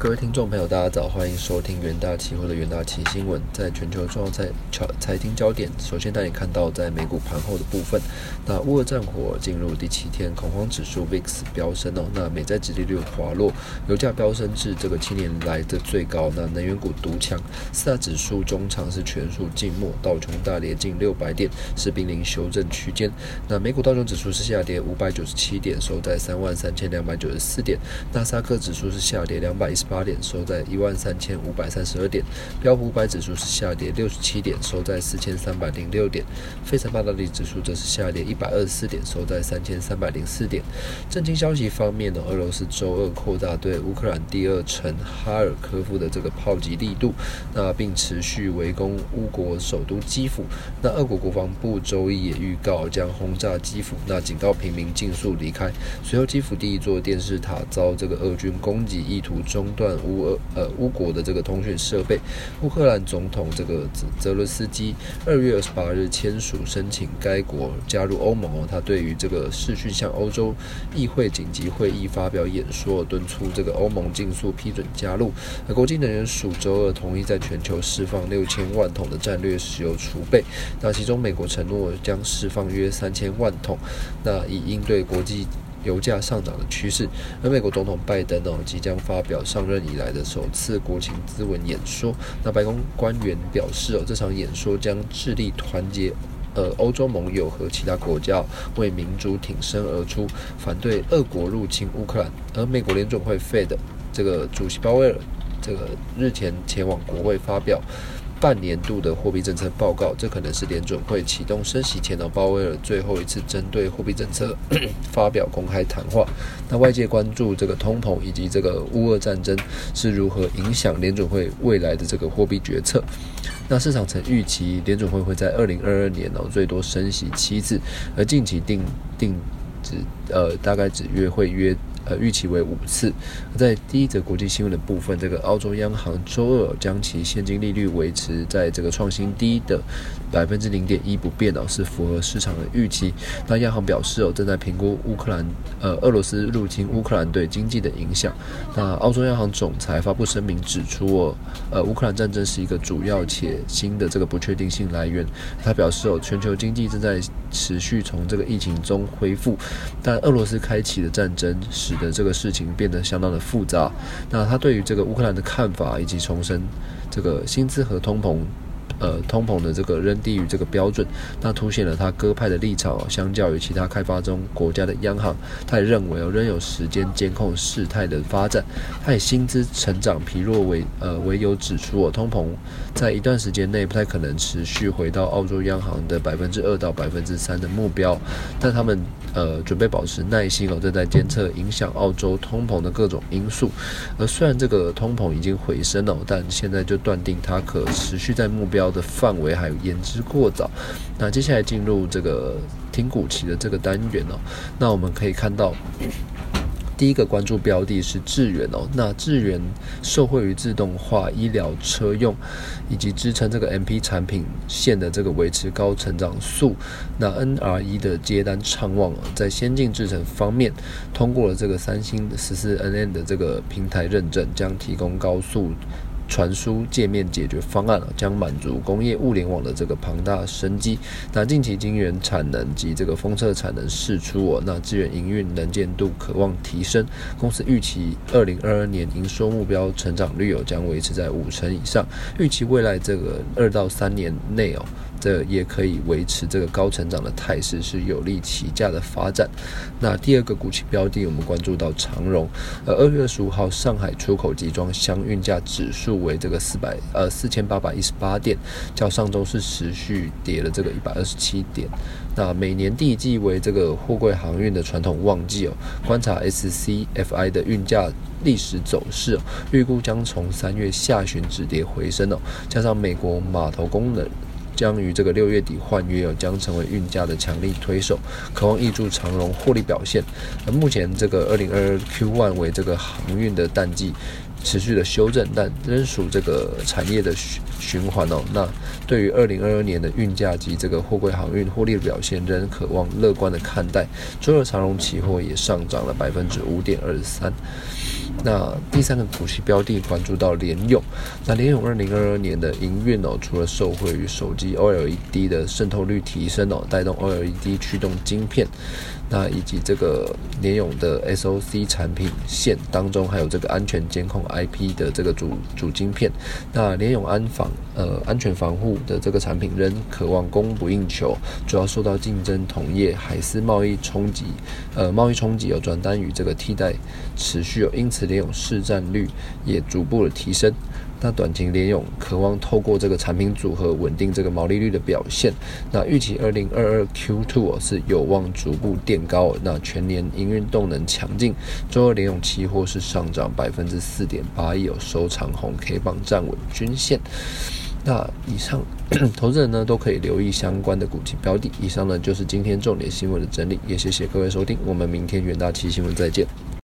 各位听众朋友，大家早，欢迎收听元大期货的元大期新闻。在全球重要财财财经焦点，首先带你看到在美股盘后的部分。那乌俄战火进入第七天，恐慌指数 VIX 飙升哦。那美债指利率滑落，油价飙升至这个七年来的最高。那能源股独强，四大指数中场是全数静默，道琼大跌近六百点，是濒临修正区间。那美股道琼指数是下跌五百九十七点，收在三万三千两百九十四点。纳斯克指数是下跌两百一十。八点收在一万三千五百三十二点，标普五百指数是下跌六十七点，收在四千三百零六点，费城半导体指数则是下跌一百二十四点，收在三千三百零四点。震惊消息方面呢，俄罗斯周二扩大对乌克兰第二城哈尔科夫的这个炮击力度，那并持续围攻乌国首都基辅。那俄国国防部周一也预告将轰炸基辅，那警告平民尽速离开。随后，基辅第一座电视塔遭这个俄军攻击，意图中。断乌俄呃乌国的这个通讯设备，乌克兰总统这个泽泽伦斯基二月二十八日签署申请该国加入欧盟，他对于这个视讯向欧洲议会紧急会议发表演说，敦促这个欧盟尽速批准加入。而国际能源署周二同意在全球释放六千万桶的战略石油储备，那其中美国承诺将释放约三千万桶，那以应对国际。油价上涨的趋势，而美国总统拜登哦即将发表上任以来的首次国情咨文演说。那白宫官员表示哦，这场演说将致力团结呃欧洲盟友和其他国家，为民主挺身而出，反对俄国入侵乌克兰。而美国联准会 Fed 这个主席鲍威尔这个日前前往国会发表。半年度的货币政策报告，这可能是联准会启动升息前的鲍威尔最后一次针对货币政策 发表公开谈话。那外界关注这个通膨以及这个乌俄战争是如何影响联准会未来的这个货币决策。那市场曾预期联准会会在二零二二年哦最多升息七次，而近期定定只呃大概只约会约。呃，预期为五次。在第一则国际新闻的部分，这个澳洲央行周二将其现金利率维持在这个创新低的百分之零点一不变哦，是符合市场的预期。那央行表示哦，正在评估乌克兰呃俄罗斯入侵乌克兰对经济的影响。那澳洲央行总裁发布声明指出哦，呃乌克兰战争是一个主要且新的这个不确定性来源。他表示哦，全球经济正在持续从这个疫情中恢复，但俄罗斯开启的战争使的这个事情变得相当的复杂。那他对于这个乌克兰的看法，以及重申这个薪资和通膨。呃，通膨的这个仍低于这个标准，那凸显了他鸽派的立场。相较于其他开发中国家的央行，他也认为哦，仍有时间监控事态的发展。他以薪资成长疲弱为呃为由指出，哦，通膨在一段时间内不太可能持续回到澳洲央行的百分之二到百分之三的目标。但他们呃准备保持耐心哦，正在监测影响澳洲通膨的各种因素。而虽然这个通膨已经回升了，但现在就断定它可持续在目标。的范围还有言之过早。那接下来进入这个听股期的这个单元哦，那我们可以看到，第一个关注标的是智源哦。那智源受惠于自动化医疗车用以及支撑这个 M P 产品线的这个维持高成长速，那 N R E 的接单畅旺哦，在先进制程方面通过了这个三星十四 N N 的这个平台认证，将提供高速。传输界面解决方案将满足工业物联网的这个庞大生机。那近期晶圆产能及这个封测产能释出哦，那资源营运能见度渴望提升。公司预期二零二二年营收目标成长率哦将维持在五成以上。预期未来这个二到三年内哦。这也可以维持这个高成长的态势，是有利起价的发展。那第二个股期标的，我们关注到长荣。呃，二月二十五号，上海出口集装箱运价指数为这个四百呃四千八百一十八点，较上周是持续跌了这个一百二十七点。那每年第一季为这个货柜航运的传统旺季哦，观察 SCFI 的运价历史走势，预估将从三月下旬止跌回升哦，加上美国码头功能。将于这个六月底换约哦，将成为运价的强力推手，渴望挹注长荣获利表现。而目前这个二零二二 Q one 为这个航运的淡季，持续的修正，但仍属这个产业的循循环哦。那对于二零二二年的运价及这个货柜航运获利的表现，仍渴望乐观的看待。周二长荣期货也上涨了百分之五点二三。那第三个股息标的关注到联咏，那联咏二零二二年的营运哦，除了受惠于手机 OLED 的渗透率提升哦，带动 OLED 驱动晶片，那以及这个联咏的 SOC 产品线当中，还有这个安全监控 IP 的这个主主晶片，那联咏安防呃安全防护的这个产品仍渴望供不应求，主要受到竞争同业海思贸易冲击，呃贸易冲击有转单与这个替代持续有，因此。联咏市占率也逐步的提升，那短期联咏渴望透过这个产品组合稳定这个毛利率的表现，那预期二零二二 Q two 是有望逐步垫高，那全年营运动能强劲，周二联咏期货是上涨百分之四点八，有收长红 K 棒站稳均线。那以上 投资人呢都可以留意相关的股期标的。以上呢就是今天重点新闻的整理，也谢谢各位收听，我们明天元大期新闻再见。